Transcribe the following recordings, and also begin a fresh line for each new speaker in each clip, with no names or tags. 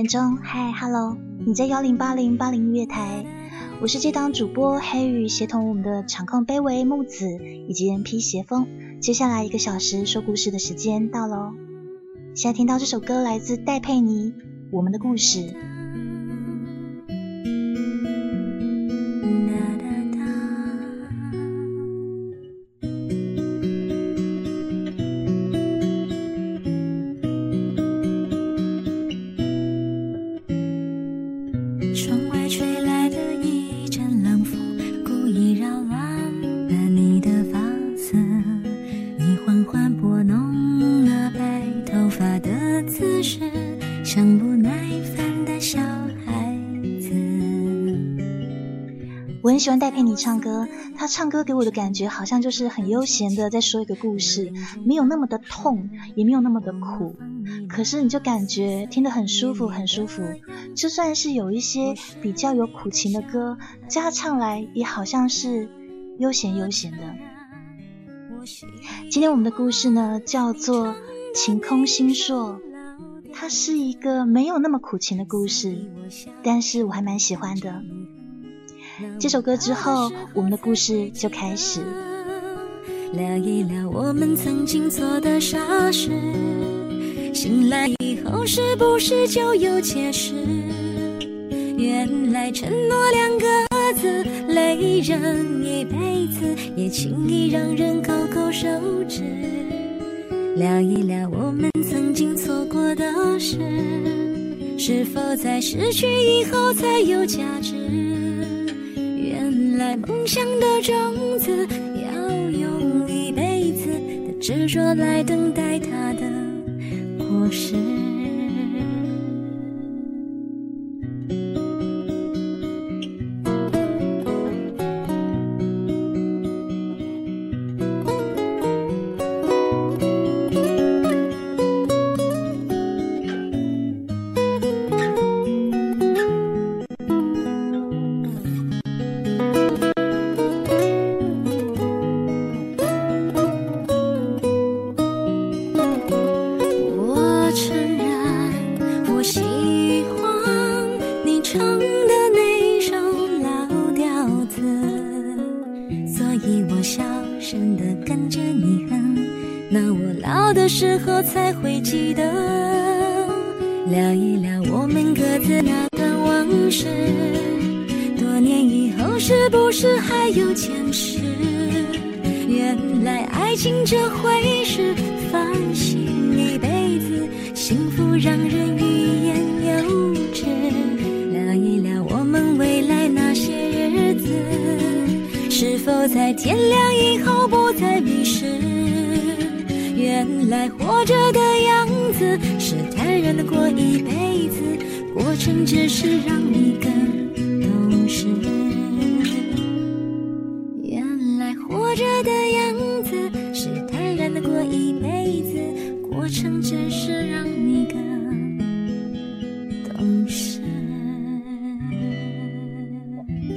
点钟，嗨，Hello，你在幺零八零八零音乐台，我是这档主播黑雨，协同我们的场控卑微木子以及 N P 斜风，接下来一个小时说故事的时间到喽。现在听到这首歌来自戴佩妮，《我们的故事》。戴佩妮唱歌，她唱歌给我的感觉好像就是很悠闲的在说一个故事，没有那么的痛，也没有那么的苦，可是你就感觉听得很舒服，很舒服。就算是有一些比较有苦情的歌，加唱来也好像是悠闲悠闲的。今天我们的故事呢，叫做《晴空星朔》，它是一个没有那么苦情的故事，但是我还蛮喜欢的。这首歌之后，我们的故事就开始。聊一聊我们曾经做的傻事，醒来以后是不是就有解释？原来承诺两个字累人一辈子，也轻易让人口口受之。聊一聊我们曾经错过的事，是否在失去以后才有价值？梦想的种子，要用一辈子的执着来等待它的果实。成全事让你感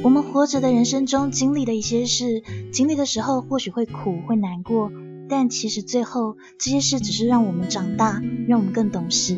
我们活着的人生中经历的一些事，经历的时候或许会苦会难过，但其实最后这些事只是让我们长大，让我们更懂事。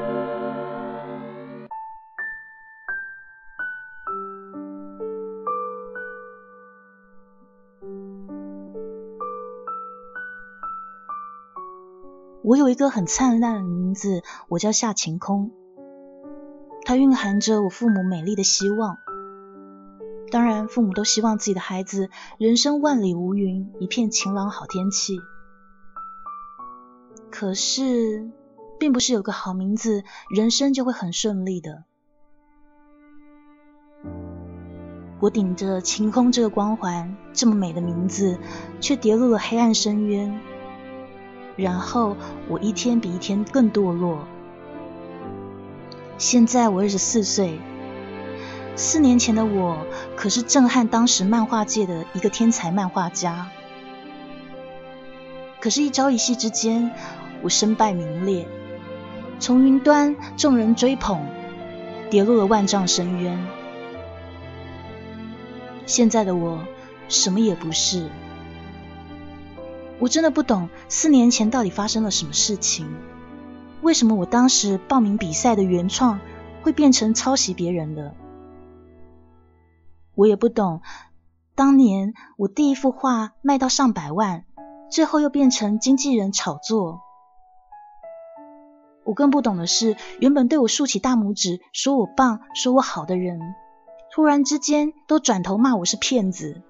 我有一个很灿烂的名字，我叫夏晴空。它蕴含着我父母美丽的希望。当然，父母都希望自己的孩子人生万里无云，一片晴朗好天气。可是，并不是有个好名字，人生就会很顺利的。我顶着晴空这个光环，这么美的名字，却跌入了黑暗深渊。
然后我一天比一天更堕落。现在我二十四岁，四年前的我可是震撼当时漫画界的一个天才漫画家。可是，一朝一夕之间，我身败名裂，从云端众人追捧，跌落了万丈深渊。现在的我什么也不是。我真的不懂四年前到底发生了什么事情，为什么我当时报名比赛的原创会变成抄袭别人的？我也不懂当年我第一幅画卖到上百万，最后又变成经纪人炒作。我更不懂的是，原本对我竖起大拇指、说我棒、说我好的人，突然之间都转头骂我是骗子。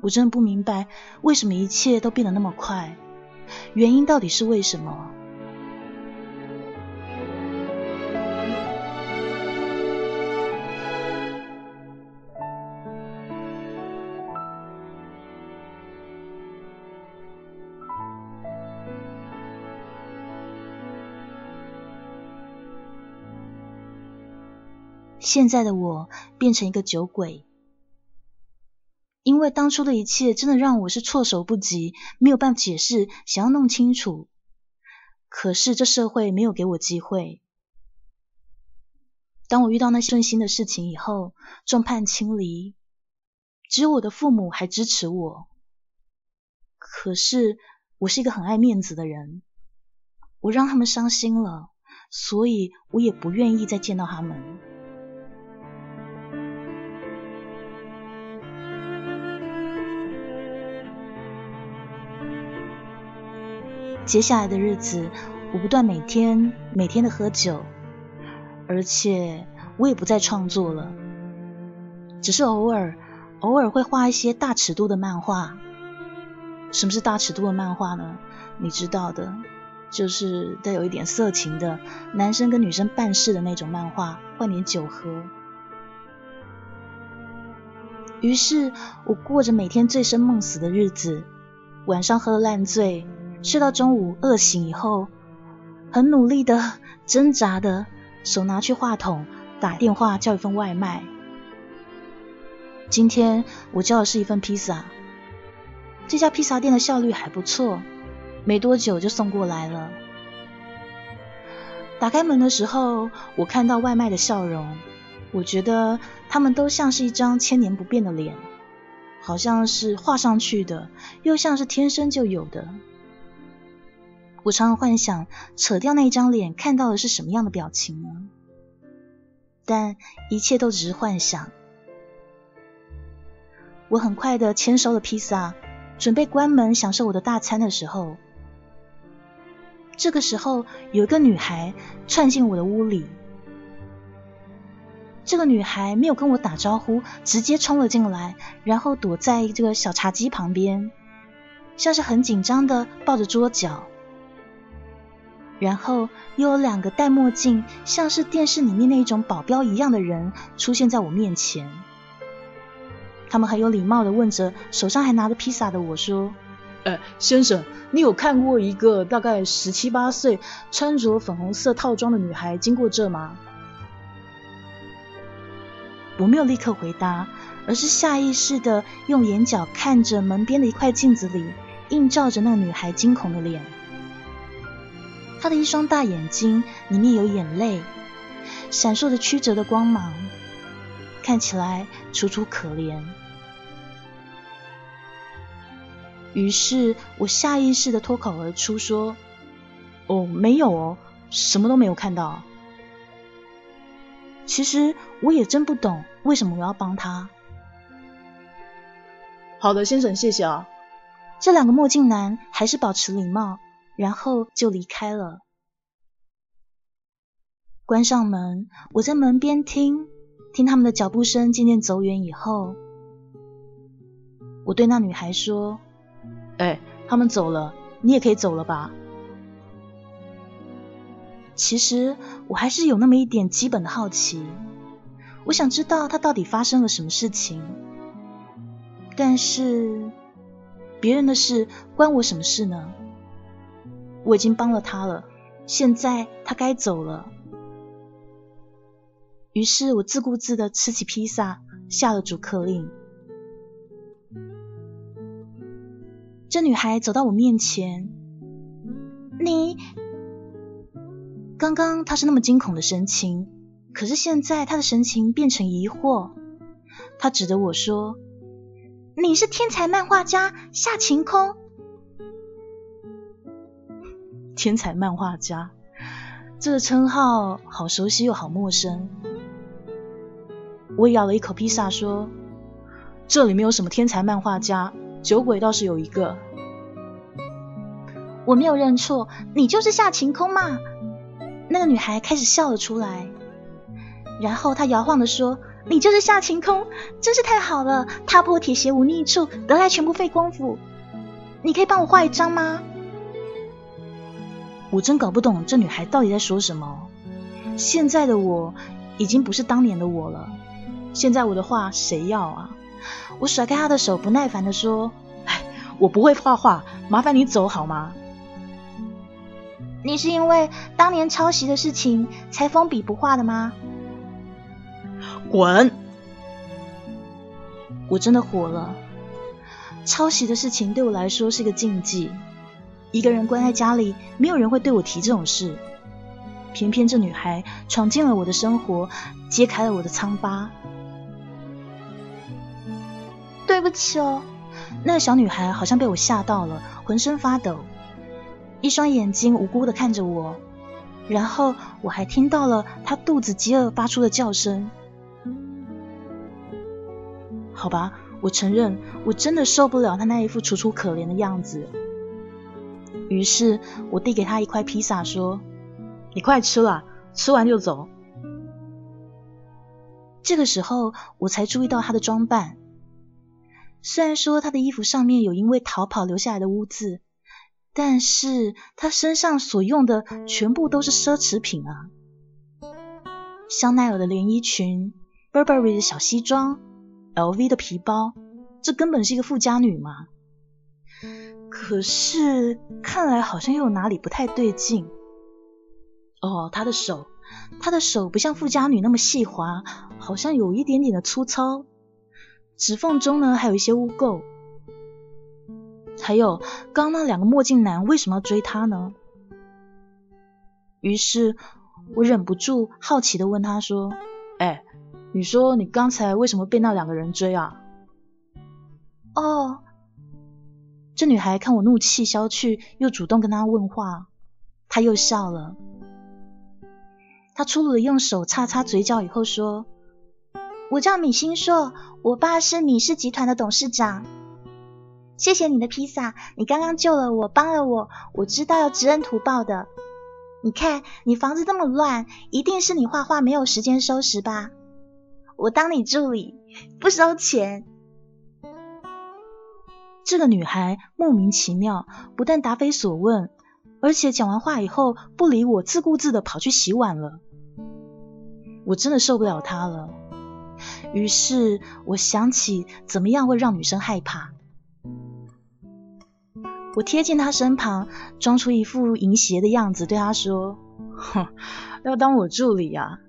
我真的不明白，为什么一切都变得那么快？原因到底是为什么？现在的我变成一个酒鬼。因为当初的一切真的让我是措手不及，没有办法解释，想要弄清楚。可是这社会没有给我机会。当我遇到那顺心的事情以后，众叛亲离，只有我的父母还支持我。可是我是一个很爱面子的人，我让他们伤心了，所以我也不愿意再见到他们。接下来的日子，我不断每天每天的喝酒，而且我也不再创作了，只是偶尔偶尔会画一些大尺度的漫画。什么是大尺度的漫画呢？你知道的，就是带有一点色情的，男生跟女生办事的那种漫画，换点酒喝。于是我过着每天醉生梦死的日子，晚上喝烂醉。睡到中午饿醒以后，很努力的挣扎的手拿去话筒打电话叫一份外卖。今天我叫的是一份披萨，这家披萨店的效率还不错，没多久就送过来了。打开门的时候，我看到外卖的笑容，我觉得他们都像是一张千年不变的脸，好像是画上去的，又像是天生就有的。我常常幻想，扯掉那张脸，看到的是什么样的表情呢？但一切都只是幻想。我很快的签收了披萨，准备关门享受我的大餐的时候，这个时候有一个女孩窜进我的屋里。这个女孩没有跟我打招呼，直接冲了进来，然后躲在这个小茶几旁边，像是很紧张的抱着桌角。然后又有两个戴墨镜，像是电视里面那种保镖一样的人出现在我面前。他们很有礼貌的问着手上还拿着披萨的我说：“
哎，先生，你有看过一个大概十七八岁、穿着粉红色套装的女孩经过这吗？”
我没有立刻回答，而是下意识的用眼角看着门边的一块镜子里映照着那个女孩惊恐的脸。他的一双大眼睛里面有眼泪，闪烁着曲折的光芒，看起来楚楚可怜。于是我下意识的脱口而出说：“哦，没有哦，什么都没有看到。”其实我也真不懂为什么我要帮他。
好的，先生，谢谢啊。
这两个墨镜男还是保持礼貌。然后就离开了。关上门，我在门边听，听他们的脚步声渐渐走远以后，我对那女孩说：“
哎，他们走了，你也可以走了吧？”
其实我还是有那么一点基本的好奇，我想知道他到底发生了什么事情，但是别人的事关我什么事呢？我已经帮了他了，现在他该走了。于是我自顾自的吃起披萨，下了主客令。这女孩走到我面前，你刚刚她是那么惊恐的神情，可是现在她的神情变成疑惑。她指着我说：“你是天才漫画家夏晴空。”天才漫画家这个称号好熟悉又好陌生。我咬了一口披萨，说：“这里没有什么天才漫画家，酒鬼倒是有一个。”我没有认错，你就是夏晴空嘛？那个女孩开始笑了出来，然后她摇晃的说：“你就是夏晴空，真是太好了！踏破铁鞋无觅处，得来全不费功夫。你可以帮我画一张吗？”我真搞不懂这女孩到底在说什么。现在的我已经不是当年的我了，现在我的画谁要啊？我甩开她的手，不耐烦的说：“，我不会画画，麻烦你走好吗？”你是因为当年抄袭的事情才封笔不画的吗？滚！我真的火了。抄袭的事情对我来说是个禁忌，一个人关在家里，没有人会对我提这种事。偏偏这女孩闯进了我的生活，揭开了我的疮疤。对不起哦。那个小女孩好像被我吓到了，浑身发抖。一双眼睛无辜的看着我，然后我还听到了她肚子饥饿发出的叫声。好吧，我承认我真的受不了她那一副楚楚可怜的样子。于是我递给他一块披萨，说：“你快吃了，吃完就走。”这个时候我才注意到他的装扮，虽然说他的衣服上面有因为逃跑留下来的污渍。但是他身上所用的全部都是奢侈品啊，香奈儿的连衣裙，Burberry 的小西装，LV 的皮包，这根本是一个富家女嘛。可是看来好像又有哪里不太对劲。哦，他的手，他的手不像富家女那么细滑，好像有一点点的粗糙，指缝中呢还有一些污垢。还有，刚那两个墨镜男为什么要追他呢？于是我忍不住好奇的问他说：“哎，你说你刚才为什么被那两个人追啊？”哦，这女孩看我怒气消去，又主动跟他问话，她又笑了。她粗鲁的用手擦擦嘴角以后说：“我叫米星硕，我爸是米氏集团的董事长。”谢谢你的披萨，你刚刚救了我，帮了我，我知道要知恩图报的。你看，你房子这么乱，一定是你画画没有时间收拾吧？我当你助理，不收钱。这个女孩莫名其妙，不但答非所问，而且讲完话以后不理我，自顾自的跑去洗碗了。我真的受不了她了。于是我想起怎么样会让女生害怕。我贴近她身旁，装出一副淫邪的样子，对她说：“哼，要当我助理啊？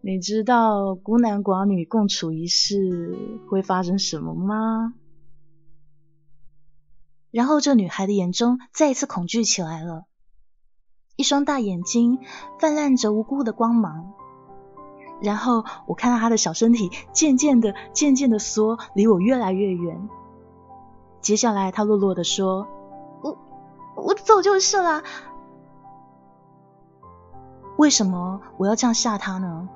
你知道孤男寡女共处一室会发生什么吗？”然后这女孩的眼中再一次恐惧起来了，一双大眼睛泛滥着无辜的光芒。然后我看到她的小身体渐渐的、渐渐的缩，离我越来越远。接下来，她落落的说。我我走就是了。为什么我要这样吓她呢？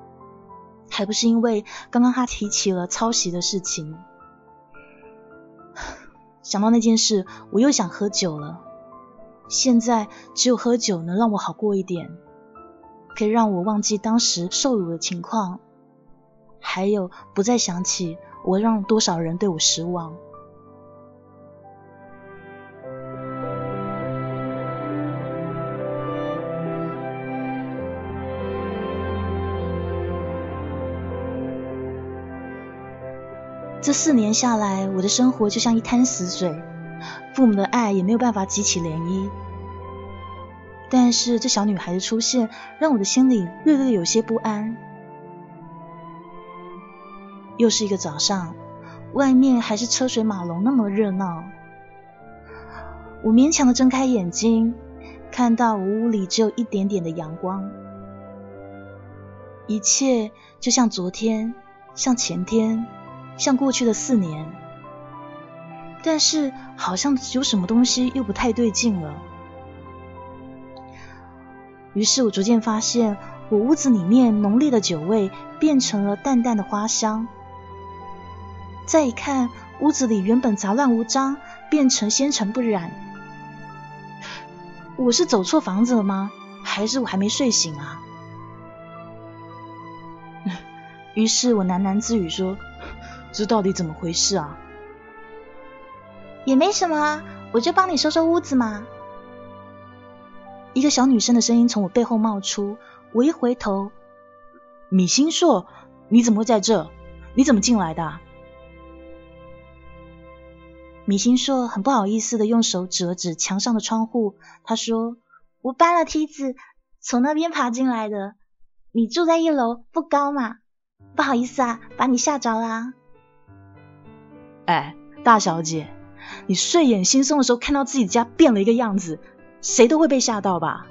还不是因为刚刚她提起了抄袭的事情。想到那件事，我又想喝酒了。现在只有喝酒能让我好过一点，可以让我忘记当时受辱的情况，还有不再想起我让多少人对我失望。四年下来，我的生活就像一滩死水。父母的爱也没有办法激起涟漪。但是这小女孩的出现，让我的心里略略有些不安。又是一个早上，外面还是车水马龙那么热闹。我勉强的睁开眼睛，看到我屋里只有一点点的阳光，一切就像昨天，像前天，像过去的四年。但是好像有什么东西又不太对劲了。于是我逐渐发现，我屋子里面浓烈的酒味变成了淡淡的花香。再一看，屋子里原本杂乱无章，变成纤尘不染。我是走错房子了吗？还是我还没睡醒啊？于是我喃喃自语说：“这到底怎么回事啊？”
也没什么啊，我就帮你收收屋子嘛。
一个小女生的声音从我背后冒出，我一回头，米星硕，你怎么会在这？你怎么进来的？米星硕很不好意思的用手指了指墙上的窗户，他说：“
我搬了梯子，从那边爬进来的。你住在一楼，不高嘛？不好意思啊，把你吓着啦。”
哎，大小姐，你睡眼惺忪的时候看到自己家变了一个样子。谁都会被吓到吧？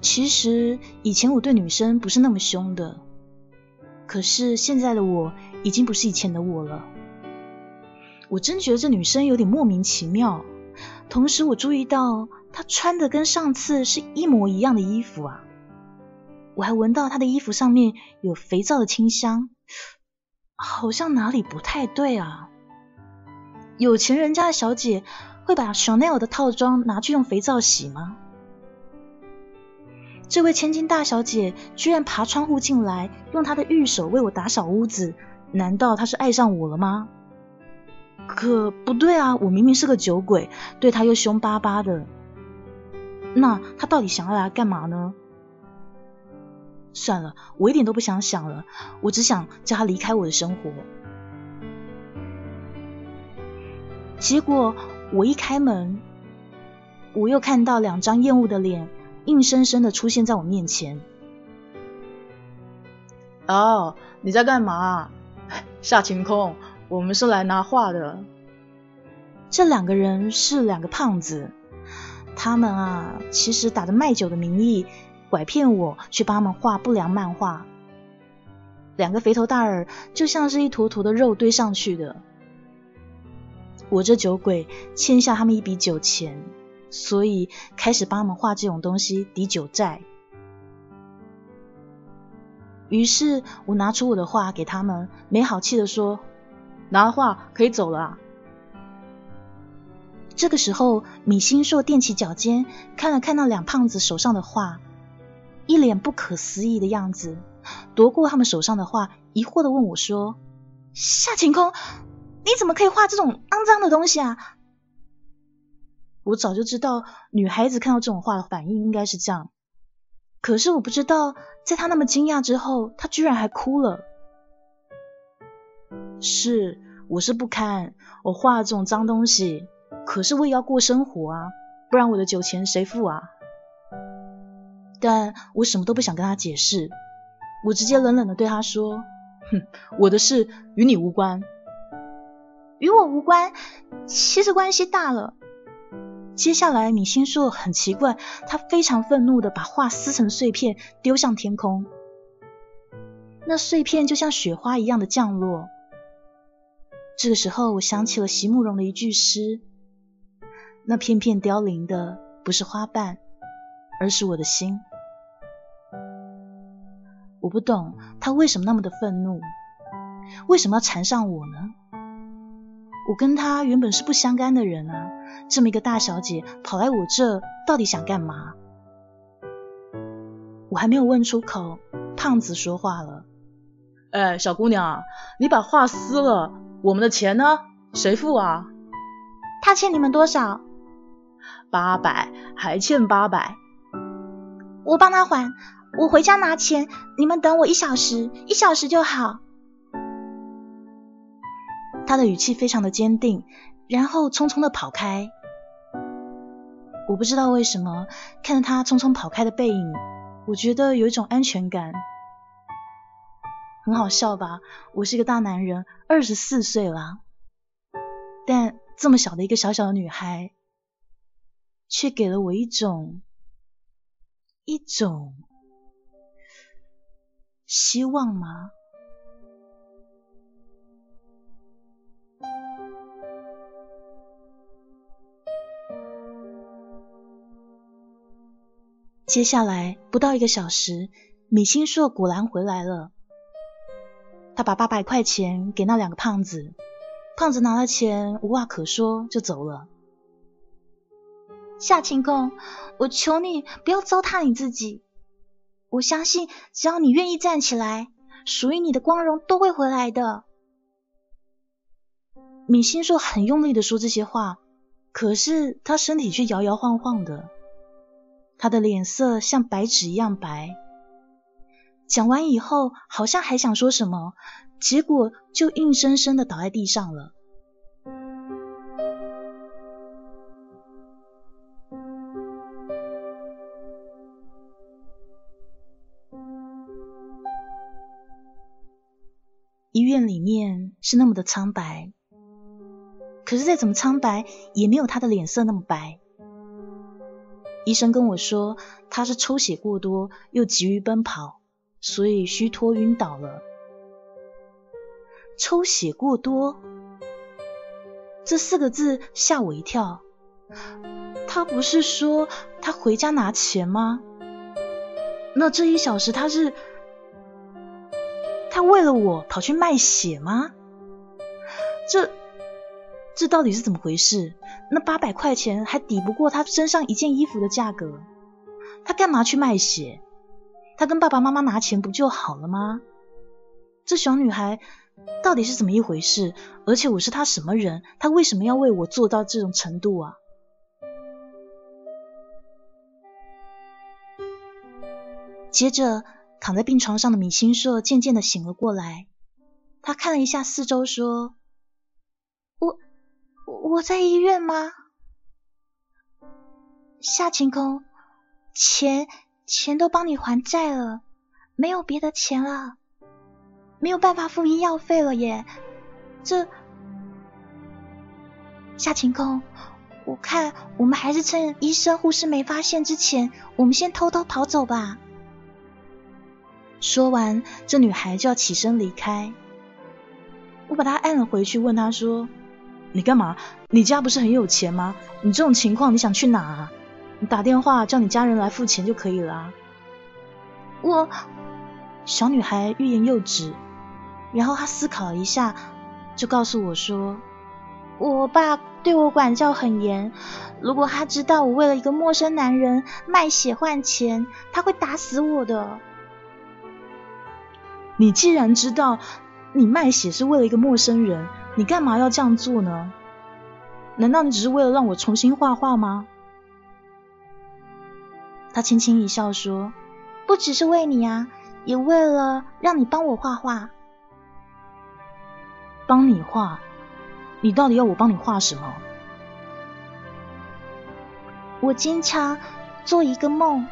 其实以前我对女生不是那么凶的，可是现在的我已经不是以前的我了。我真觉得这女生有点莫名其妙。同时，我注意到她穿的跟上次是一模一样的衣服啊！我还闻到她的衣服上面有肥皂的清香，好像哪里不太对啊！有钱人家的小姐。会把 Chanel 的套装拿去用肥皂洗吗？这位千金大小姐居然爬窗户进来，用她的玉手为我打扫屋子，难道她是爱上我了吗？可不对啊，我明明是个酒鬼，对她又凶巴巴的，那她到底想要来干嘛呢？算了，我一点都不想想了，我只想叫他离开我的生活。结果。我一开门，我又看到两张厌恶的脸，硬生生的出现在我面前。哦，你在干嘛？夏晴空，我们是来拿画的。这两个人是两个胖子，他们啊，其实打着卖酒的名义，拐骗我去帮他们画不良漫画。两个肥头大耳，就像是一坨坨的肉堆上去的。我这酒鬼欠下他们一笔酒钱，所以开始帮他们画这种东西抵酒债。于是我拿出我的画给他们，没好气的说：“拿画可以走了。”这个时候，米星硕踮起脚尖，看了看那两胖子手上的画，一脸不可思议的样子，夺过他们手上的画，疑惑的问我说：“夏晴空。”你怎么可以画这种肮脏的东西啊？我早就知道女孩子看到这种画的反应应该是这样，可是我不知道，在她那么惊讶之后，她居然还哭了。是，我是不堪，我画这种脏东西，可是我也要过生活啊，不然我的酒钱谁付啊？但我什么都不想跟他解释，我直接冷冷的对他说：“哼，我的事与你无关。”
与我无关，其实关系大了。
接下来，米星硕很奇怪，他非常愤怒的把画撕成碎片，丢向天空。那碎片就像雪花一样的降落。这个时候，我想起了席慕容的一句诗：“那片片凋零的不是花瓣，而是我的心。”我不懂他为什么那么的愤怒，为什么要缠上我呢？我跟他原本是不相干的人啊，这么一个大小姐跑来我这，到底想干嘛？我还没有问出口，胖子说话了：“哎，小姑娘，你把画撕了，我们的钱呢？谁付啊？”
他欠你们多少？
八百，还欠八百。
我帮他还，我回家拿钱，你们等我一小时，一小时就好。
他的语气非常的坚定，然后匆匆的跑开。我不知道为什么看着他匆匆跑开的背影，我觉得有一种安全感，很好笑吧？我是个大男人，二十四岁了，但这么小的一个小小的女孩，却给了我一种一种希望吗？接下来不到一个小时，米星硕果然回来了。他把八百块钱给那两个胖子，胖子拿了钱，无话可说就走了。
夏晴空，我求你不要糟蹋你自己。我相信，只要你愿意站起来，属于你的光荣都会回来的。
米星硕很用力的说这些话，可是他身体却摇摇晃晃的。他的脸色像白纸一样白。讲完以后，好像还想说什么，结果就硬生生的倒在地上了。里面是那么的苍白，可是再怎么苍白，也没有他的脸色那么白。医生跟我说，他是抽血过多，又急于奔跑，所以虚脱晕倒了。抽血过多这四个字吓我一跳。他不是说他回家拿钱吗？那这一小时他是他为了我跑去卖血吗？这这到底是怎么回事？那八百块钱还抵不过他身上一件衣服的价格，他干嘛去卖血？他跟爸爸妈妈拿钱不就好了吗？这小女孩到底是怎么一回事？而且我是她什么人？她为什么要为我做到这种程度啊？接着躺在病床上的米星硕渐渐的醒了过来，他看了一下四周，说。
我我在医院吗？夏晴空，钱钱都帮你还债了，没有别的钱了，没有办法付医药费了耶。这夏晴空，我看我们还是趁医生护士没发现之前，我们先偷偷跑走吧。
说完，这女孩就要起身离开，我把她按了回去，问她说。你干嘛？你家不是很有钱吗？你这种情况你想去哪？你打电话叫你家人来付钱就可以了。
我
小女孩欲言又止，然后她思考一下，就告诉我说：“
我爸对我管教很严，如果他知道我为了一个陌生男人卖血换钱，他会打死我的。”
你既然知道你卖血是为了一个陌生人，你干嘛要这样做呢？难道你只是为了让我重新画画吗？他轻轻一笑说：“
不只是为你啊，也为了让你帮我画画。
帮你画？你到底要我帮你画什么？”
我经常做一个梦，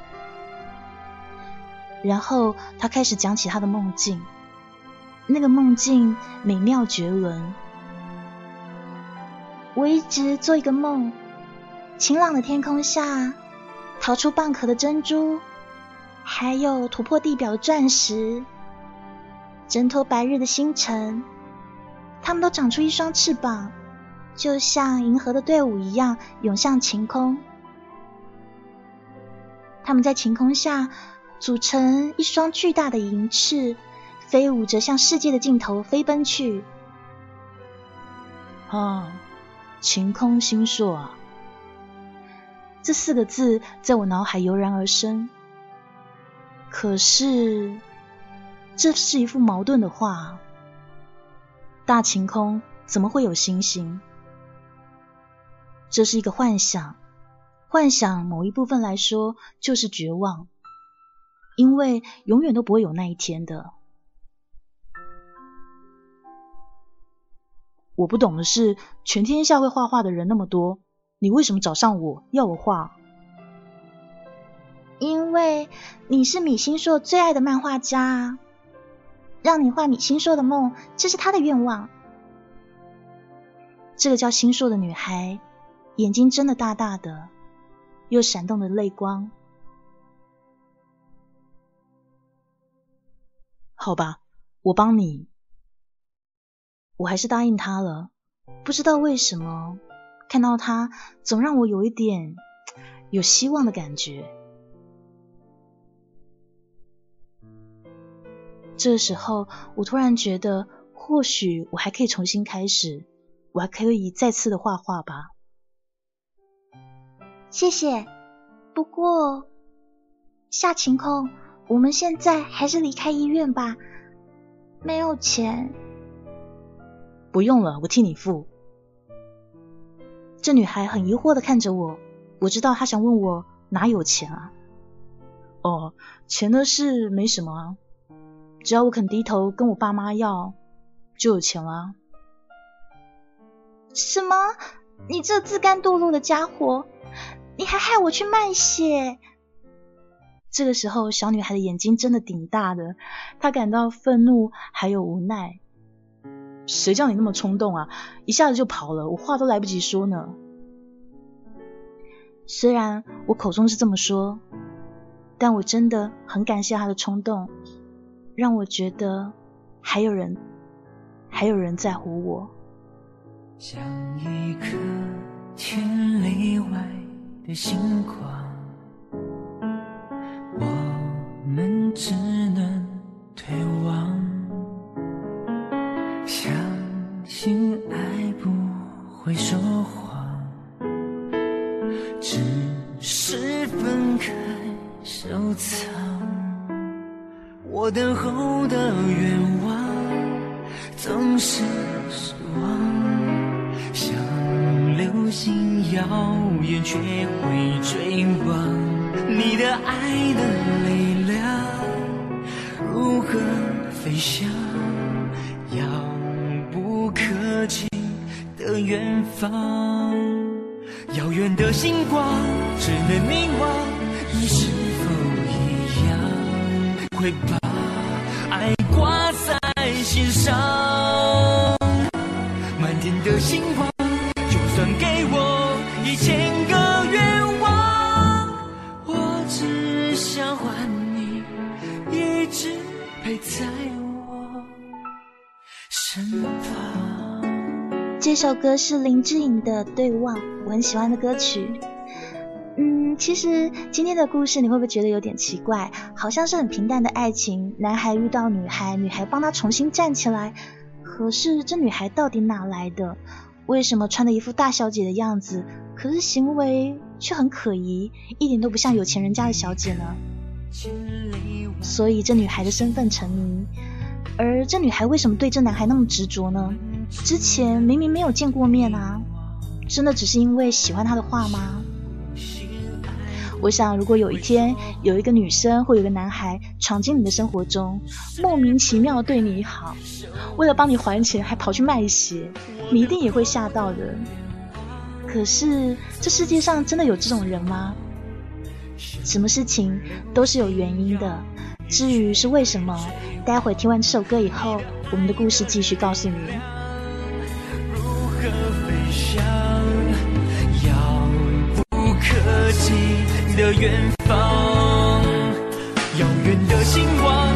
然后他开始讲起他的梦境。那个梦境美妙绝伦。
我一直做一个梦，晴朗的天空下，逃出蚌壳的珍珠，还有突破地表的钻石，挣脱白日的星辰，他们都长出一双翅膀，就像银河的队伍一样涌向晴空。他们在晴空下组成一双巨大的银翅，飞舞着向世界的尽头飞奔去。
啊！晴空星硕啊，这四个字在我脑海油然而生。可是，这是一幅矛盾的画。大晴空怎么会有星星？这是一个幻想，幻想某一部分来说就是绝望，因为永远都不会有那一天的。
我不懂的是，全天下会画画的人那么多，你为什么找上我要我画？
因为你是米星硕最爱的漫画家，让你画米星硕的梦，这是他的愿望。这个叫星硕的女孩，眼睛睁得大大的，又闪动着泪光。
好吧，我帮你。我还是答应他了。不知道为什么，看到他总让我有一点有希望的感觉。这时候，我突然觉得，或许我还可以重新开始，我还可以再次的画画吧。
谢谢。不过，夏晴空，我们现在还是离开医院吧。没有钱。
不用了，我替你付。这女孩很疑惑的看着我，我知道她想问我哪有钱啊？哦，钱的事没什么啊。只要我肯低头跟我爸妈要，就有钱了。
什么？你这自甘堕落的家伙！你还害我去卖血！
这个时候，小女孩的眼睛真的顶大的，她感到愤怒还有无奈。谁叫你那么冲动啊？一下子就跑了，我话都来不及说呢。虽然我口中是这么说，但我真的很感谢她的冲动。让我觉得还有人，还有人在乎我。像一颗千里外的星光，只能退望。相信爱不会说谎，只是分开收藏。我等候的愿望总是失望，像流星耀眼却会坠亡。你的爱的力和飞翔？遥不可及的远方，遥远的星光只能凝望。你是否一样会把爱挂在？心
上，首歌是林志颖的《对望》，我很喜欢的歌曲。嗯，其实今天的故事你会不会觉得有点奇怪？好像是很平淡的爱情，男孩遇到女孩，女孩帮他重新站起来。可是这女孩到底哪来的？为什么穿的一副大小姐的样子，可是行为却很可疑，一点都不像有钱人家的小姐呢？所以这女孩的身份成谜。而这女孩为什么对这男孩那么执着呢？之前明明没有见过面啊，真的只是因为喜欢他的画吗？我想，如果有一天有一个女生或有个男孩闯进你的生活中，莫名其妙对你好，为了帮你还钱还跑去卖血，你一定也会吓到的。可是这世界上真的有这种人吗？什么事情都是有原因的，至于是为什么，待会听完这首歌以后，我们的故事继续告诉你。的飞翔，遥不可及。的远方，遥远的星光，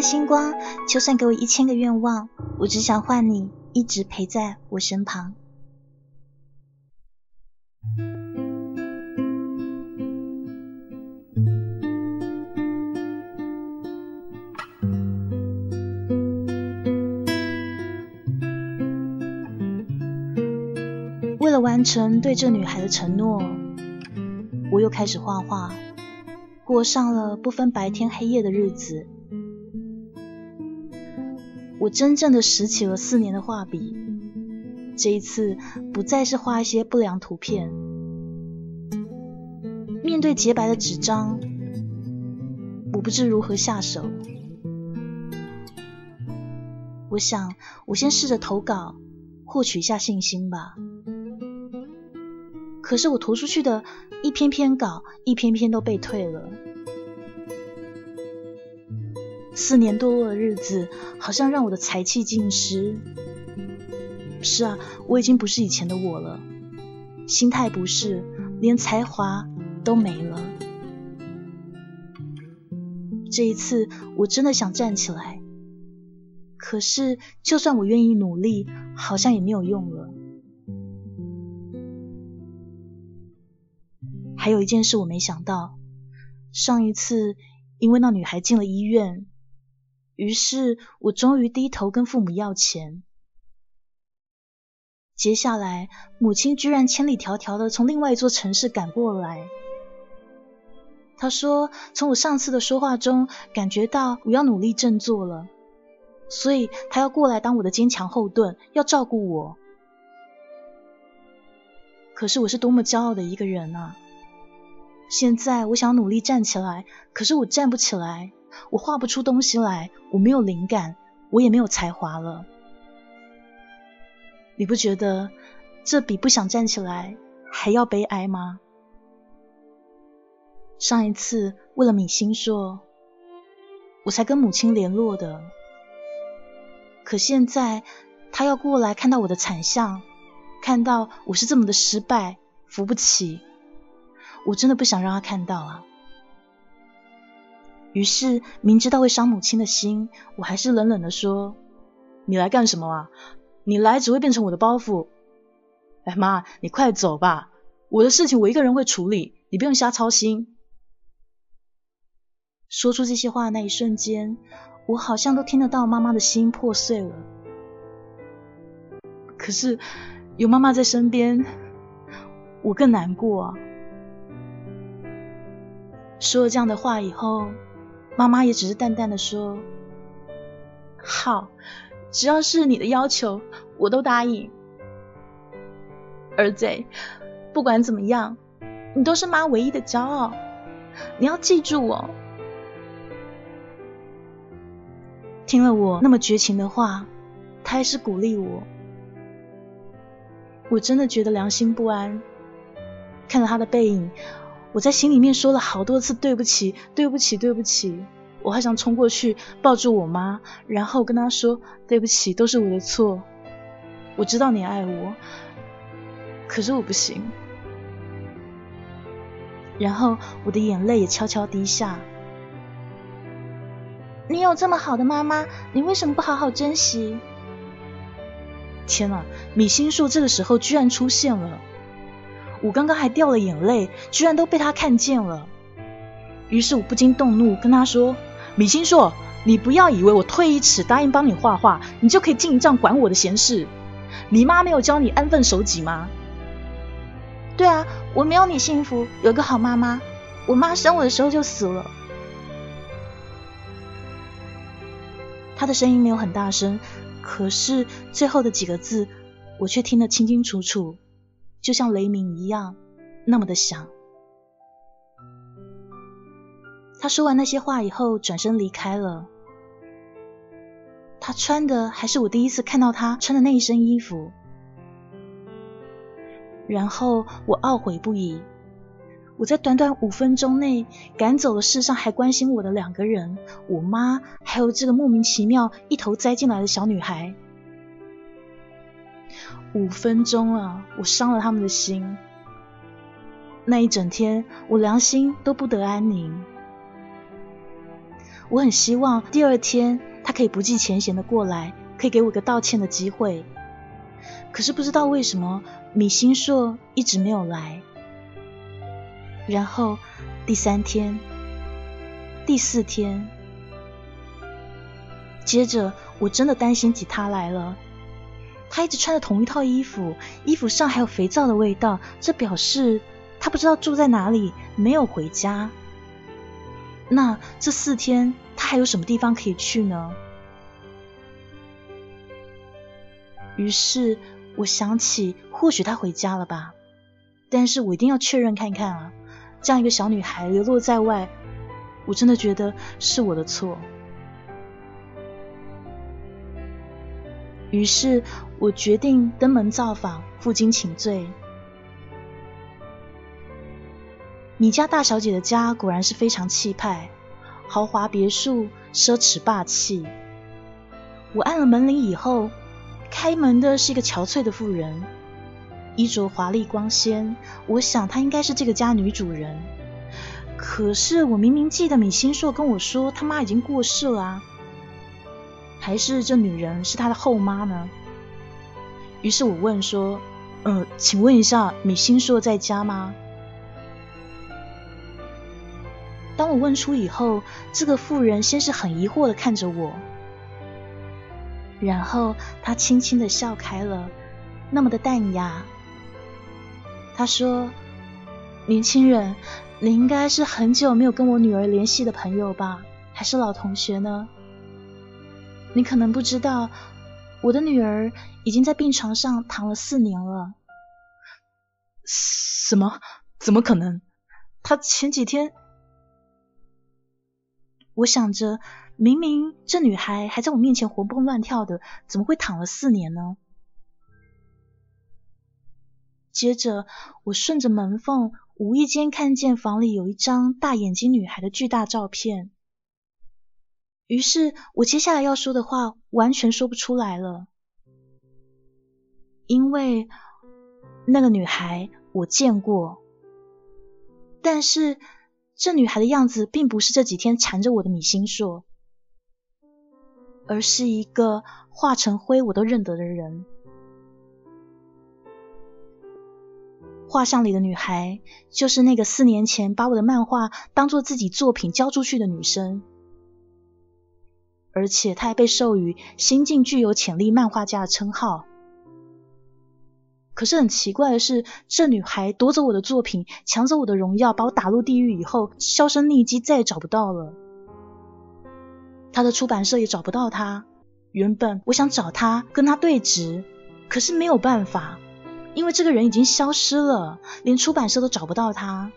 的星光，就算给我一千个愿望，我只想
换你一直陪在我身旁。
为了完成对这女孩的承诺，我又开始画画，过上了不分白天黑夜的日子。我真正的拾起了四年的画笔，这一次不再是画一些不良图片。面对洁白的纸张，我不知如何下手。我想，我先试着投稿，获取一下信心吧。可是我投出去的一篇篇稿，一篇篇都被退了。四年多的日子，好像让我的才气尽失。是啊，我已经不是以前的我了，心态不是，连才华都没了。这一次，我真的想站起来，可是就算我愿意努力，好像也没有用了。还有一件事我没想到，上一次因为那女孩进了医院。于是我终于低头跟父母要钱。接下来，母亲居然千里迢迢的从另外一座城市赶过来。她说，从我上次的说话中感觉到我要努力振作了，所以她要过来当我的坚强后盾，要照顾我。可是我是多么骄傲的一个人啊！现在我想努力站起来，可是我站不起来。我画不出东西来，我没有灵感，我也没有才华了。你不觉得这比不想站起来还要悲哀吗？上一次为了米星硕，我才跟母亲联络的，可现在他要过来看到我的惨相，看到我是这么的失败，扶不起，我真的不想让他看到啊。于是，明知道会伤母亲的心，我还是冷冷的说：“你来干什么啊？你来只会变成我的包袱。哎妈，你快走吧，我的事情我一个人会处理，你不用瞎操心。”说出这些话的那一瞬间，我好像都听得到妈妈的心破碎了。可是有妈妈在身边，我更难过啊。说了这样的话以后。妈妈也只是淡淡的说：“好，只要是你的要求，我都答应。儿子，不管怎么样，你都是妈唯一的骄傲，你要记住我。”听了我那么绝情的话，他还是鼓励我。我真的觉得良心不安，看着他的背影。我在心里面说了好多次对不起，对不起，对不起。我还想冲过去抱住我妈，然后跟她说对不起，都是我的错。我知道你爱我，可是我不行。然后我的眼泪也悄悄滴下。你有这么好的妈妈，你为什么不好好珍惜？天哪，米心树这个时候居然出现了。我刚刚还掉了眼泪，居然都被他看见了。于是我不禁动怒，跟他说：“米星硕，你不要以为我退一尺答应帮你画画，你就可以进账管我的闲事。你妈没有教你安分守己吗？”“对啊，我没有你幸福，有个好妈妈。我妈生我的时候就死了。”他的声音没有很大声，可是最后的几个字，我却听得清清楚楚。就像雷鸣一样，那么的响。他说完那些话以后，转身离开了。他穿的还是我第一次看到他穿的那一身衣服。然后我懊悔不已。我在短短五分钟内赶走了世上还关心我的两个人，我妈，还有这个莫名其妙一头栽进来的小女孩。五分钟了，我伤了他们的心。那一整天，我良心都不得安宁。我很希望第二天他可以不计前嫌的过来，可以给我个道歉的机会。可是不知道为什么，米星硕一直没有来。然后第三天、第四天，接着我真的担心起他来了。他一直穿着同一套衣服，衣服上还有肥皂的味道，这表示他不知道住在哪里，没有回家。那这四天他还有什么地方可以去呢？于是我想起，或许他回家了吧，但是我一定要确认看看啊。这样一个小女孩流落在外，我真的觉得是我的错。于是我决定登门造访，负荆请罪。米家大小姐的家果然是非常气派，豪华别墅，奢侈霸气。我按了门铃以后，开门的是一个憔悴的妇人。衣着华丽光鲜，我想她应该是这个家女主人。可是我明明记得米星硕跟我说他妈已经过世了啊，还是这女人是他的后妈呢？于是我问说：“呃，请问一下，米星硕在家吗？”当我问出以后，这个妇人先是很疑惑的看着我，然后她轻轻的笑开了，那么的淡雅。他说：“年轻人，你应该是很久没有跟我女儿联系的朋友吧？还是老同学呢？你可能不知道，我的女儿已经在病床上躺了四年了。什么？怎么可能？她前几天……我想着，明明这女孩还在我面前活蹦乱跳的，怎么会躺了四年呢？”接着，我顺着门缝，无意间看见房里有一张大眼睛女孩的巨大照片。于是，我接下来要说的话完全说不出来了，因为那个女孩我见过，但是这女孩的样子并不是这几天缠着我的米星硕，而是一个化成灰我都认得的人。画像里的女孩就是那个四年前把我的漫画当做自己作品交出去的女生，而且他还被授予新晋具有潜力漫画家的称号。可是很奇怪的是，这女孩夺走我的作品，抢走我的荣耀，把我打入地狱以后，销声匿迹，再也找不到了。她的出版社也找不到她。原本我想找她，跟她对质，可是没有办法。因为这个人已经消失了，连出版社都找不到他。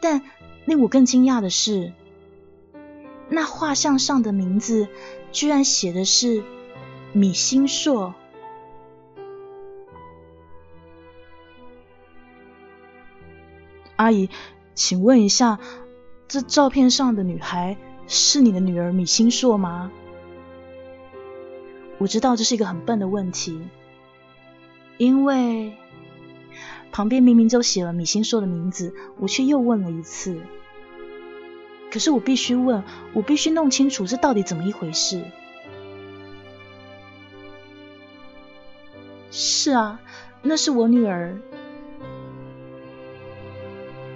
但令我更惊讶的是，那画像上的名字居然写的是米星硕。阿姨，请问一下，这照片上的女孩是你的女儿米星硕吗？我知道这是一个很笨的问题。因为旁边明明就写了米星硕的名字，我却又问了一次。可是我必须问，我必须弄清楚这到底怎么一回事。是啊，那是我女儿。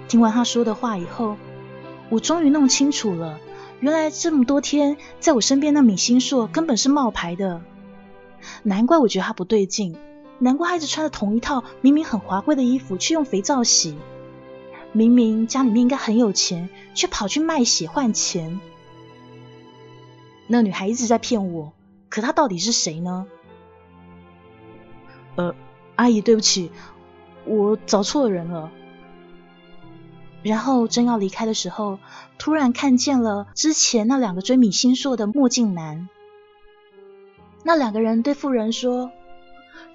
听完他说的话以后，我终于弄清楚了，原来这么多天在我身边的米星硕根本是冒牌的，难怪我觉得他不对劲。难怪孩子穿着同一套明明很华贵的衣服，却用肥皂洗；明明家里面应该很有钱，却跑去卖血换钱。那女孩一直在骗我，可她到底是谁呢？呃，阿姨，对不起，我找错人了。然后正要离开的时候，突然看见了之前那两个追米星硕的墨镜男。那两个人对妇人说：“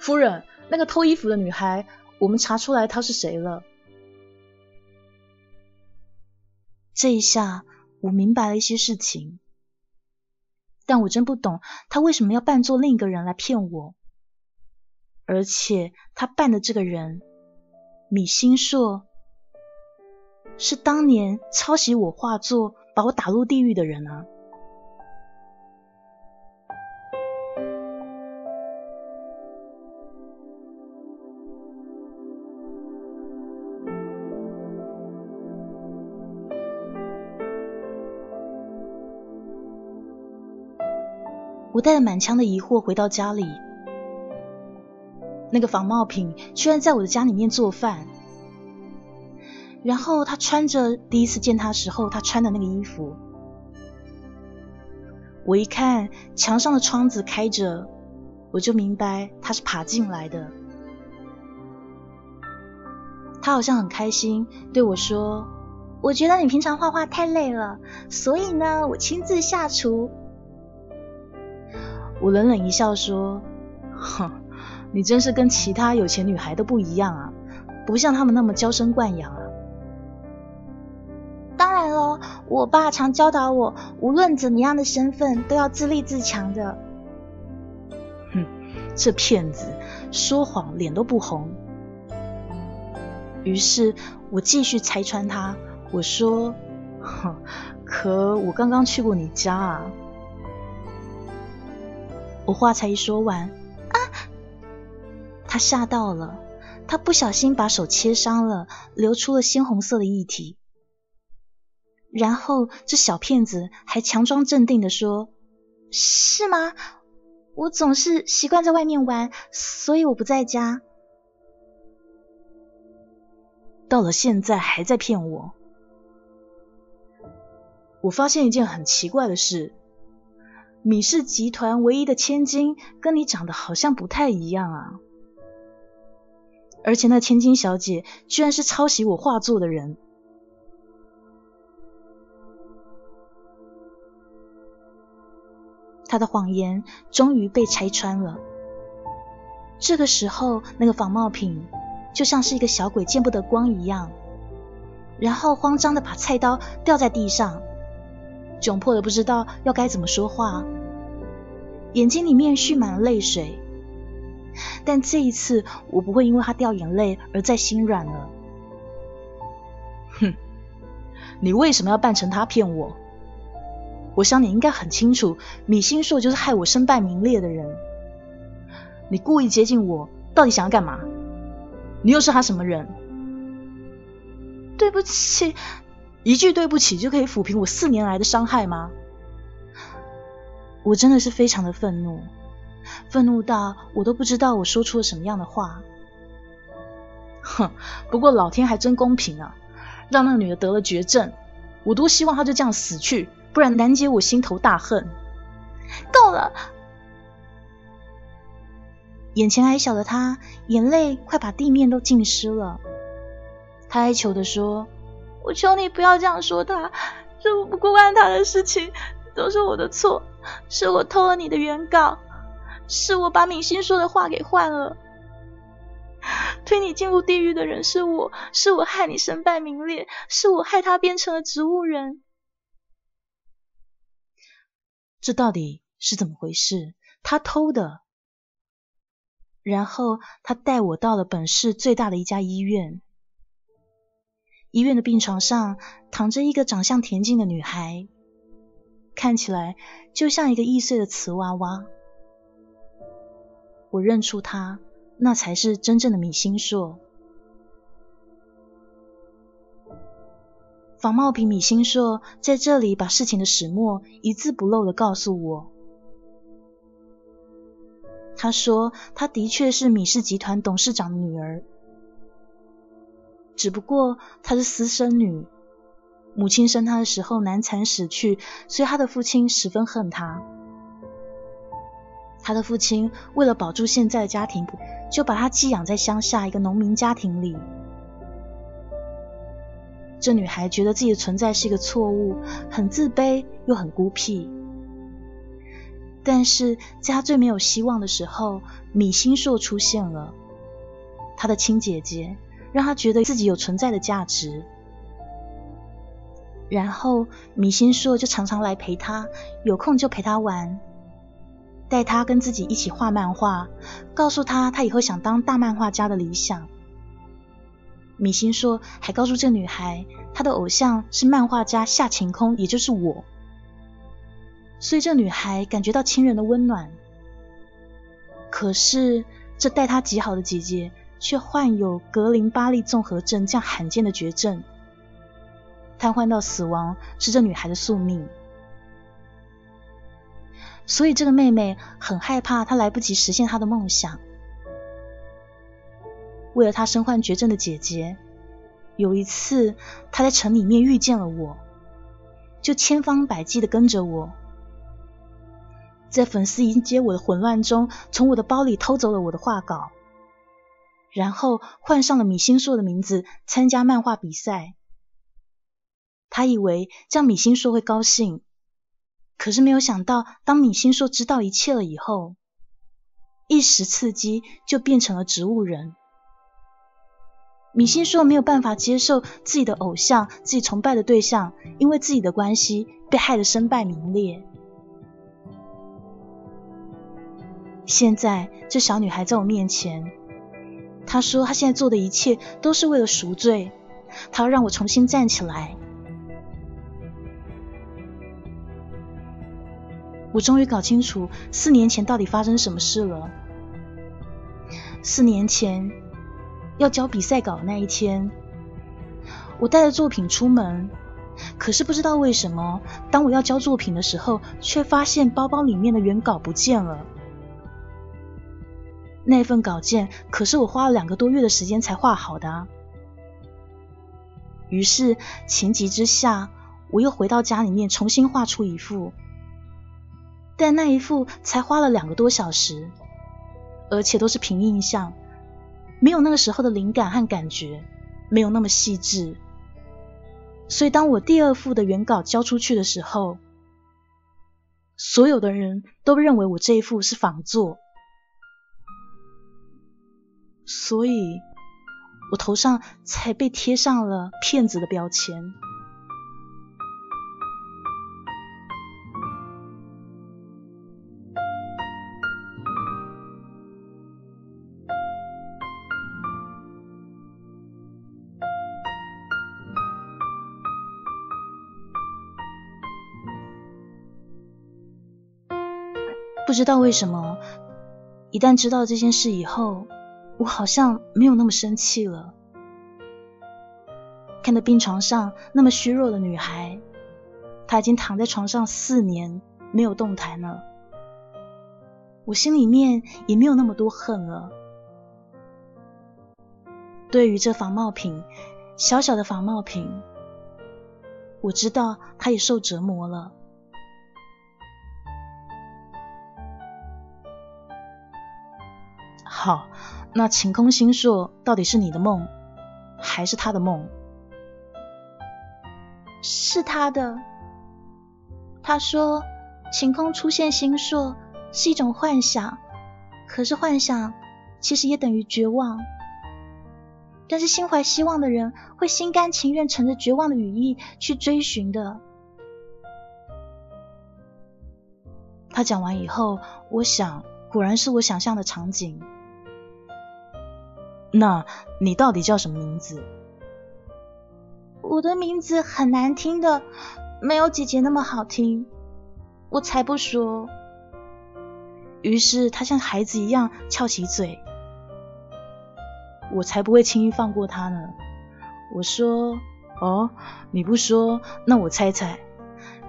夫人，那个偷衣服的女孩，我们查出来她是谁了。”这一下，我明白了一些事情，但我真不懂他为什么要扮作另一个人来骗我，而且他扮的这个人，米星硕，是当年抄袭我画作把我打入地狱的人啊！我带着满腔的疑惑回到家里，那个仿冒品居然在我的家里面做饭。然后他穿着第一次见他时候他穿的那个衣服，我一看墙上的窗子开着，我就明白他是爬进来的。他好像很开心，对我说：“我觉得你平常画画太累了，所以呢，我亲自下厨。”我冷冷一笑说：“哼，你真是跟其他有钱女孩都不一样啊，不像他们那么娇生惯养啊。”当然了，我爸常教导我，无论怎么样的身份，都要自立自强的。哼，这骗子说谎脸都不红。于是我继续拆穿他，我说：“哼，可我刚刚去过你家啊。”我话才一说完，啊！他吓到了，他不小心把手切伤了，流出了鲜红色的液体。然后这小骗子还强装镇定的说：“是吗？我总是习惯在外面玩，所以我不在家。到了现在还在骗我。我发现一件很奇怪的事。”米氏集团唯一的千金跟你长得好像不太一样啊！而且那千金小姐居然是抄袭我画作的人。他的谎言终于被拆穿了。这个时候，那个仿冒品就像是一个小鬼见不得光一样，然后慌张的把菜刀掉在地上。窘迫的不知道要该怎么说话，眼睛里面蓄满了泪水。但这一次，我不会因为他掉眼泪而再心软了。哼，你为什么要扮成他骗我？我想你应该很清楚，米星硕就是害我身败名裂的人。你故意接近我，到底想要干嘛？你又是他什么人？对不起。一句对不起就可以抚平我四年来的伤害吗？我真的是非常的愤怒，愤怒到我都不知道我说出了什么样的话。哼，不过老天还真公平啊，让那个女的得了绝症。我多希望她就这样死去，不然难解我心头大恨。够了！眼前矮小的她，眼泪快把地面都浸湿了。她哀求的说。我求你不要这样说他，这我不过关他的事情，都是我的错，是我偷了你的原稿，是我把敏心说的话给换了，推你进入地狱的人是我，是我害你身败名裂，是我害他变成了植物人，这到底是怎么回事？他偷的，然后他带我到了本市最大的一家医院。医院的病床上躺着一个长相恬静的女孩，看起来就像一个易碎的瓷娃娃。我认出她，那才是真正的米心硕。仿冒品米心硕在这里把事情的始末一字不漏的告诉我。他说，他的确是米氏集团董事长的女儿。只不过她是私生女，母亲生她的时候难产死去，所以她的父亲十分恨她。她的父亲为了保住现在的家庭，就把她寄养在乡下一个农民家庭里。这女孩觉得自己的存在是一个错误，很自卑又很孤僻。但是在她最没有希望的时候，米星硕出现了，她的亲姐姐，让她觉得自己有存在的价值。然后米心硕就常常来陪她，有空就陪她玩，带她跟自己一起画漫画，告诉她他以后想当大漫画家的理想。米心硕还告诉这女孩，她的偶像是漫画家夏晴空，也就是我。所以这女孩感觉到亲人的温暖。可是这待她极好的姐姐，却患有格林巴利综合症这样罕见的绝症。瘫痪到死亡是这女孩的宿命，所以这个妹妹很害怕她来不及实现她的梦想。为了她身患绝症的姐姐，有一次她在城里面遇见了我，就千方百计的跟着我，在粉丝迎接我的混乱中，从我的包里偷走了我的画稿，然后换上了米星硕的名字参加漫画比赛。他以为这样米星硕会高兴，可是没有想到，当米星硕知道一切了以后，一时刺激就变成了植物人。米星硕没有办法接受自己的偶像、自己崇拜的对象，因为自己的关系被害得身败名裂。现在这小女孩在我面前，他说他现在做的一切都是为了赎罪，他要让我重新站起来。我终于搞清楚四年前到底发生什么事了。四年前要交比赛稿那一天，我带着作品出门，可是不知道为什么，当我要交作品的时候，却发现包包里面的原稿不见了。那份稿件可是我花了两个多月的时间才画好的。于是情急之下，我又回到家里面重新画出一幅。但那一幅才花了两个多小时，而且都是凭印象，没有那个时候的灵感和感觉，没有那么细致。所以当我第二幅的原稿交出去的时候，所有的人都认为我这一幅是仿作，所以我头上才被贴上了骗子的标签。不知道为什么，一旦知道这件事以后，我好像没有那么生气了。看着病床上那么虚弱的女孩，她已经躺在床上四年没有动弹了，我心里面也没有那么多恨了。对于这仿冒品，小小的仿冒品，我知道她也受折磨了。好，那晴空星硕到底是你的梦，还是他的梦？
是他的。他说，晴空出现星硕是一种幻想，可是幻想其实也等于绝望。但是心怀希望的人会心甘情愿乘着绝望的羽翼去追寻的。
他讲完以后，我想，果然是我想象的场景。那你到底叫什么名字？
我的名字很难听的，没有姐姐那么好听。我才不说。
于是他像孩子一样翘起嘴。我才不会轻易放过他呢。我说：“哦，你不说，那我猜猜。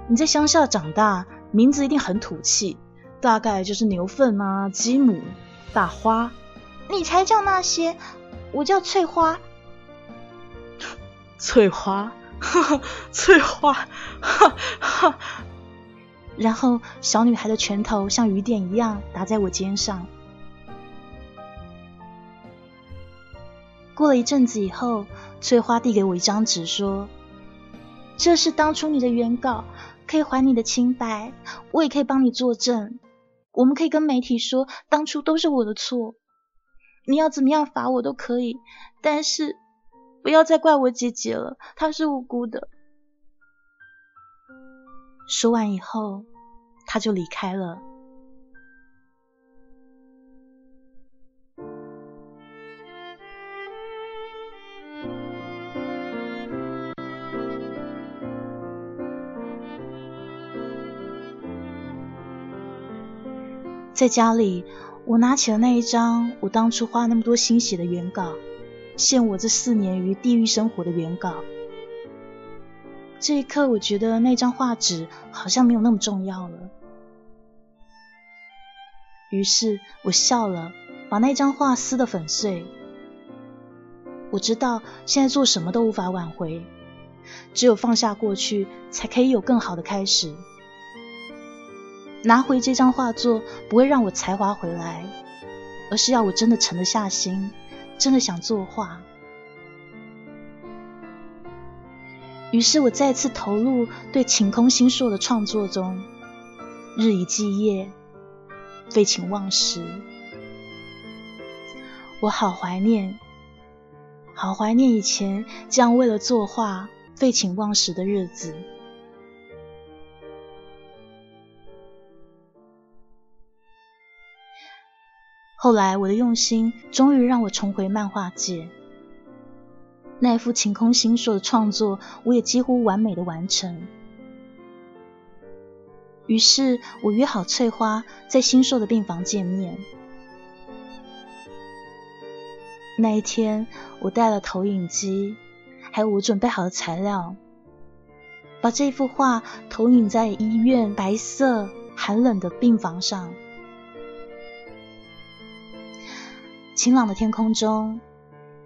你在乡下长大，名字一定很土气，大概就是牛粪啊、鸡母、大花。”
你才叫那些，我叫翠花。
翠花，哈哈，翠花，哈哈。然后小女孩的拳头像雨点一样打在我肩上。过了一阵子以后，翠花递给我一张纸，说：“这是当初你的原稿，可以还你的清白，我也可以帮你作证。我们可以跟媒体说，当初都是我的错，你要怎么样罚我都可以，但是不要再怪我姐姐了，她是无辜的。说完以后，他就离开了。在家里，我拿起了那一张我当初花那么多心血的原稿，献我这四年于地狱生活的原稿。这一刻，我觉得那张画纸好像没有那么重要了。于是我笑了，把那张画撕得粉碎。我知道现在做什么都无法挽回，只有放下过去，才可以有更好的开始。拿回这张画作不会让我才华回来，而是要我真的沉得下心，真的想作画。于是我再次投入对晴空星朔的创作中，日以继夜，废寝忘食。我好怀念，好怀念以前这样为了作画废寝忘食的日子。后来，我的用心终于让我重回漫画界。那一幅晴空星朔的创作，我也几乎完美的完成。于是我约好翠花在星宿的病房见面。那一天，我带了投影机，还有我准备好的材料，把这幅画投影在医院白色寒冷的病房上。晴朗的天空中，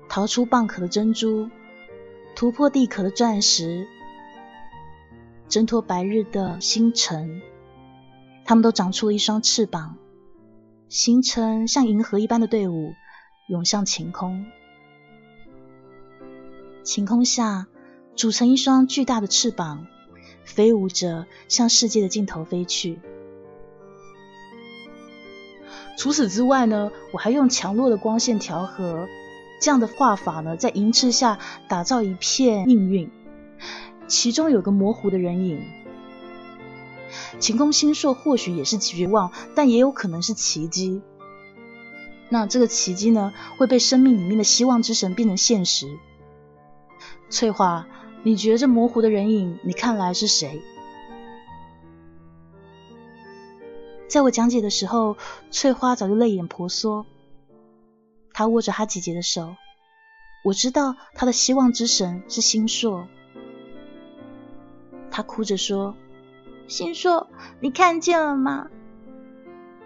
逃出蚌壳的珍珠，突破地壳的钻石，挣脱白日的星辰，它们都长出了一双翅膀，形成像银河一般的队伍，涌向晴空。晴空下，组成一双巨大的翅膀，飞舞着向世界的尽头飞去。除此之外呢，我还用强弱的光线调和，这样的画法呢，在银翅下打造一片命运。其中有个模糊的人影，晴空星朔或许也是绝望，但也有可能是奇迹。那这个奇迹呢，会被生命里面的希望之神变成现实。翠花，你觉得这模糊的人影，你看来是谁？在我讲解的时候，翠花早就泪眼婆娑。她握着她姐姐的手，我知道她的希望之神是星朔。她哭着说：“星朔，你看见了吗？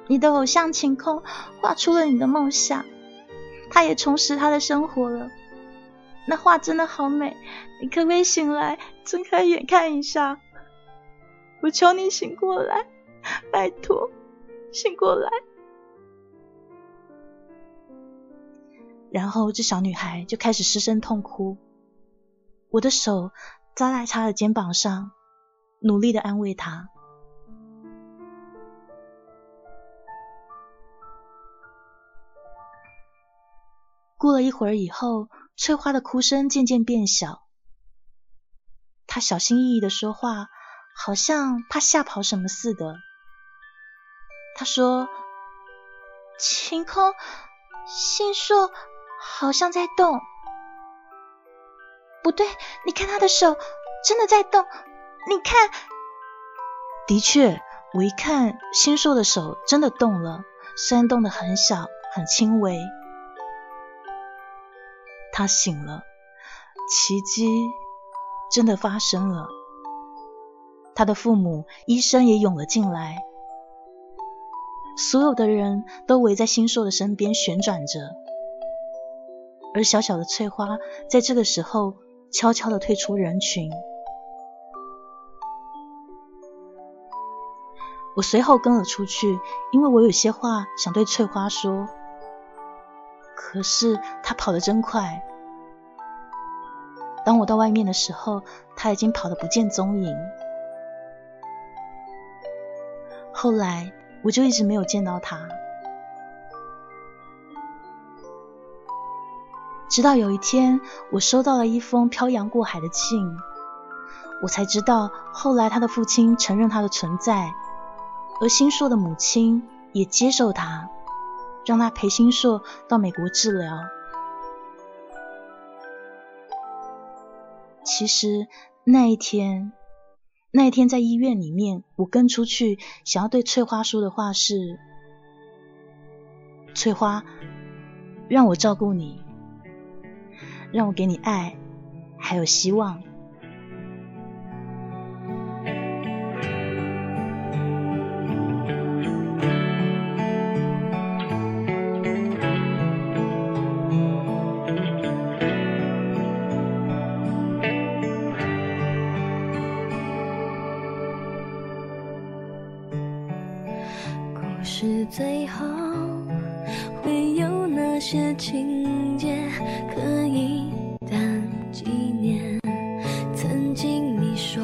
你的偶像晴空画出了你的梦想，他也重拾他的生活了。那画真的好美，你可不可以醒来，睁开眼看一下？我求你醒过来，拜托。”醒过来，然后这小女孩就开始失声痛哭。我的手扎在她的肩膀上，努力的安慰她。过了一会儿以后，翠花的哭声渐渐变小。她小心翼翼的说话，好像怕吓跑什么似的。他说：“晴空星朔好像在动，不对，你看他的手真的在动。你看，的确，我一看星朔的手真的动了，虽然动得很小很轻微。他醒了，奇迹真的发生了。他的父母、医生也涌了进来。”所有的人都围在星兽的身边旋转着，而小小的翠花在这个时候悄悄的退出人群。我随后跟了出去，因为我有些话想对翠花说，可是她跑得真快。当我到外面的时候，他已经跑得不见踪影。后来我就一直没有见到他，直到有一天我收到了一封漂洋过海的信，我才知道后来他的父亲承认他的存在，而新硕的母亲也接受他，让他陪新硕到美国治疗。其实那一天。那一天在医院里面，我跟出去想要对翠花说的话是：翠花，让我照顾你，让我给你爱，还有希望。
是最后会有哪些情节可以当纪念？曾经你说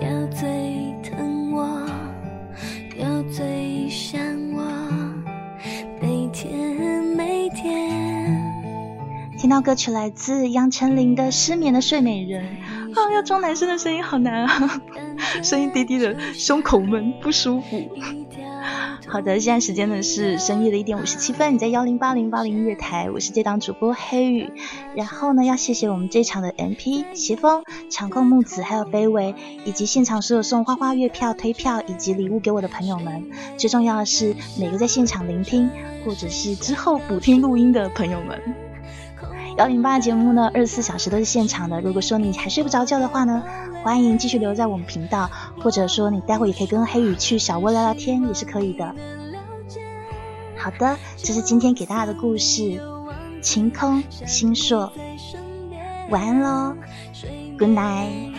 要最疼我，要最想我，每天每天。
听到歌曲来自杨丞琳的《失眠的睡美人》，啊，要装男生的声音好难啊，声音低低的，胸口闷不舒服。好的，现在时间呢是深夜的一点五十七分，你在幺零八零八零音乐台，我是这档主播黑雨。然后呢，要谢谢我们这场的 MP 斜风、场控木子，还有卑微，以及现场所有送花花月票、推票以及礼物给我的朋友们。最重要的是每个在现场聆听，或者是之后补听录音的朋友们。幺零八的节目呢，二十四小时都是现场的。如果说你还睡不着觉的话呢，欢迎继续留在我们频道，或者说你待会也可以跟黑雨去小窝聊聊天，也是可以的。好的，这是今天给大家的故事，晴空星烁，晚安喽，Good night。